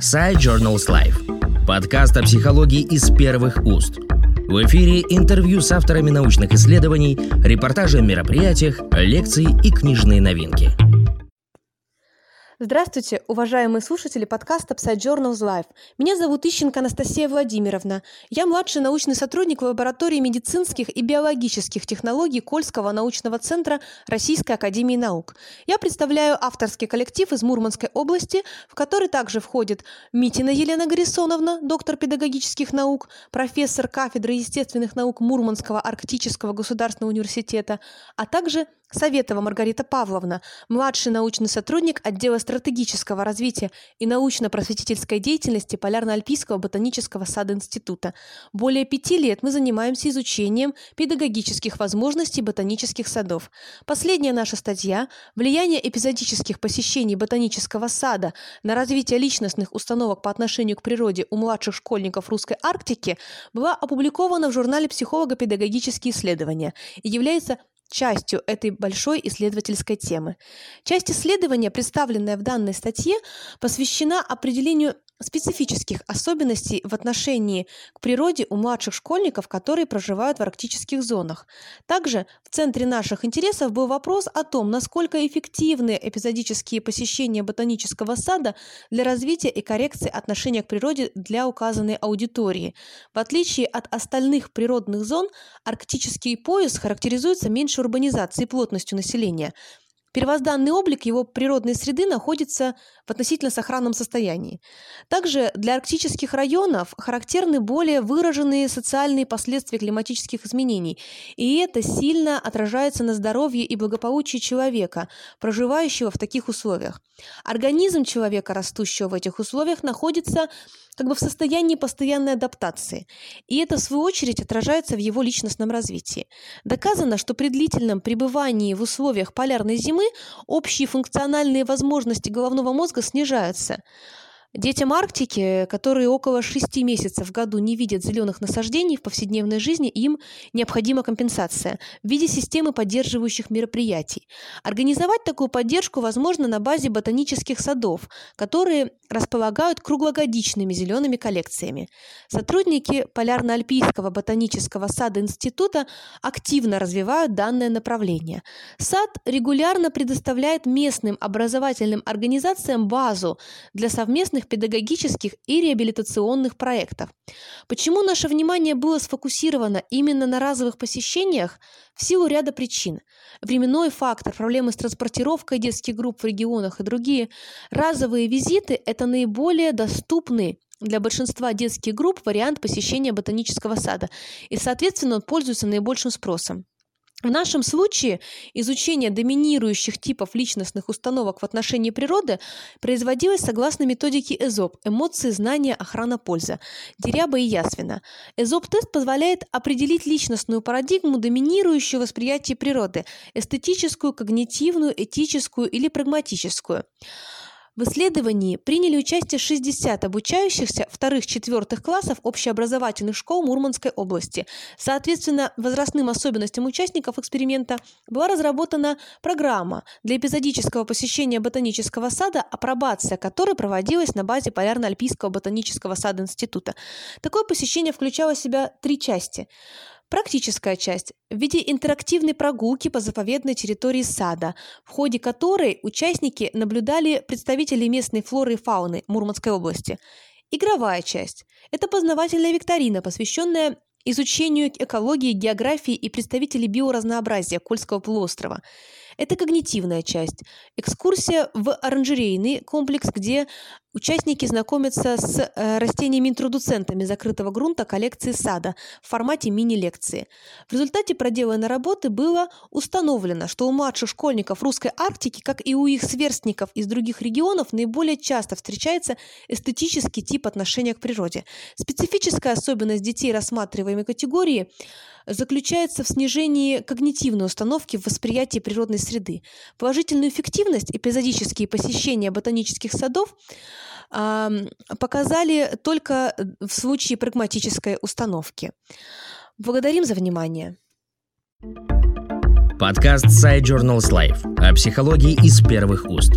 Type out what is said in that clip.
Side Journals Life. Подкаст о психологии из первых уст. В эфире интервью с авторами научных исследований, репортажи о мероприятиях, лекции и книжные новинки – Здравствуйте, уважаемые слушатели подкаста Psy Journals Life. Меня зовут Ищенко Анастасия Владимировна. Я младший научный сотрудник лаборатории медицинских и биологических технологий Кольского научного центра Российской академии наук. Я представляю авторский коллектив из Мурманской области, в который также входит Митина Елена Горисоновна, доктор педагогических наук, профессор кафедры естественных наук Мурманского арктического государственного университета, а также Советова Маргарита Павловна, младший научный сотрудник отдела стратегического развития и научно-просветительской деятельности Полярно-Альпийского ботанического сада института. Более пяти лет мы занимаемся изучением педагогических возможностей ботанических садов. Последняя наша статья «Влияние эпизодических посещений ботанического сада на развитие личностных установок по отношению к природе у младших школьников русской Арктики» была опубликована в журнале «Психолого-педагогические исследования» и является частью этой большой исследовательской темы. Часть исследования, представленная в данной статье, посвящена определению специфических особенностей в отношении к природе у младших школьников, которые проживают в арктических зонах. Также в центре наших интересов был вопрос о том, насколько эффективны эпизодические посещения ботанического сада для развития и коррекции отношения к природе для указанной аудитории. В отличие от остальных природных зон, арктический пояс характеризуется меньшей урбанизацией и плотностью населения – Первозданный облик его природной среды находится в относительно сохранном состоянии. Также для арктических районов характерны более выраженные социальные последствия климатических изменений, и это сильно отражается на здоровье и благополучии человека, проживающего в таких условиях. Организм человека, растущего в этих условиях, находится как бы в состоянии постоянной адаптации. И это, в свою очередь, отражается в его личностном развитии. Доказано, что при длительном пребывании в условиях полярной зимы общие функциональные возможности головного мозга снижаются. Детям Арктики, которые около шести месяцев в году не видят зеленых насаждений в повседневной жизни, им необходима компенсация в виде системы поддерживающих мероприятий. Организовать такую поддержку возможно на базе ботанических садов, которые располагают круглогодичными зелеными коллекциями. Сотрудники Полярно-Альпийского ботанического сада института активно развивают данное направление. Сад регулярно предоставляет местным образовательным организациям базу для совместных педагогических и реабилитационных проектов. Почему наше внимание было сфокусировано именно на разовых посещениях? В силу ряда причин. Временной фактор, проблемы с транспортировкой детских групп в регионах и другие. Разовые визиты – это наиболее доступный для большинства детских групп вариант посещения ботанического сада, и, соответственно, он пользуется наибольшим спросом. В нашем случае изучение доминирующих типов личностных установок в отношении природы производилось согласно методике ЭЗОП – эмоции, знания, охрана, польза, Деряба и Ясвина. ЭЗОП-тест позволяет определить личностную парадигму доминирующего восприятия природы – эстетическую, когнитивную, этическую или прагматическую. В исследовании приняли участие 60 обучающихся вторых-четвертых классов общеобразовательных школ Мурманской области. Соответственно, возрастным особенностям участников эксперимента была разработана программа для эпизодического посещения ботанического сада, апробация которой проводилась на базе Полярно-Альпийского ботанического сада института. Такое посещение включало в себя три части – Практическая часть в виде интерактивной прогулки по заповедной территории сада, в ходе которой участники наблюдали представителей местной флоры и фауны Мурманской области. Игровая часть – это познавательная викторина, посвященная изучению экологии, географии и представителей биоразнообразия Кольского полуострова. Это когнитивная часть. Экскурсия в оранжерейный комплекс, где Участники знакомятся с э, растениями-интродуцентами закрытого грунта коллекции сада в формате мини-лекции. В результате проделанной работы было установлено, что у младших школьников русской Арктики, как и у их сверстников из других регионов, наиболее часто встречается эстетический тип отношения к природе. Специфическая особенность детей рассматриваемой категории заключается в снижении когнитивной установки в восприятии природной среды. Положительную эффективность эпизодические посещения ботанических садов показали только в случае прагматической установки. Благодарим за внимание. Подкаст Side Journals Life о психологии из первых уст.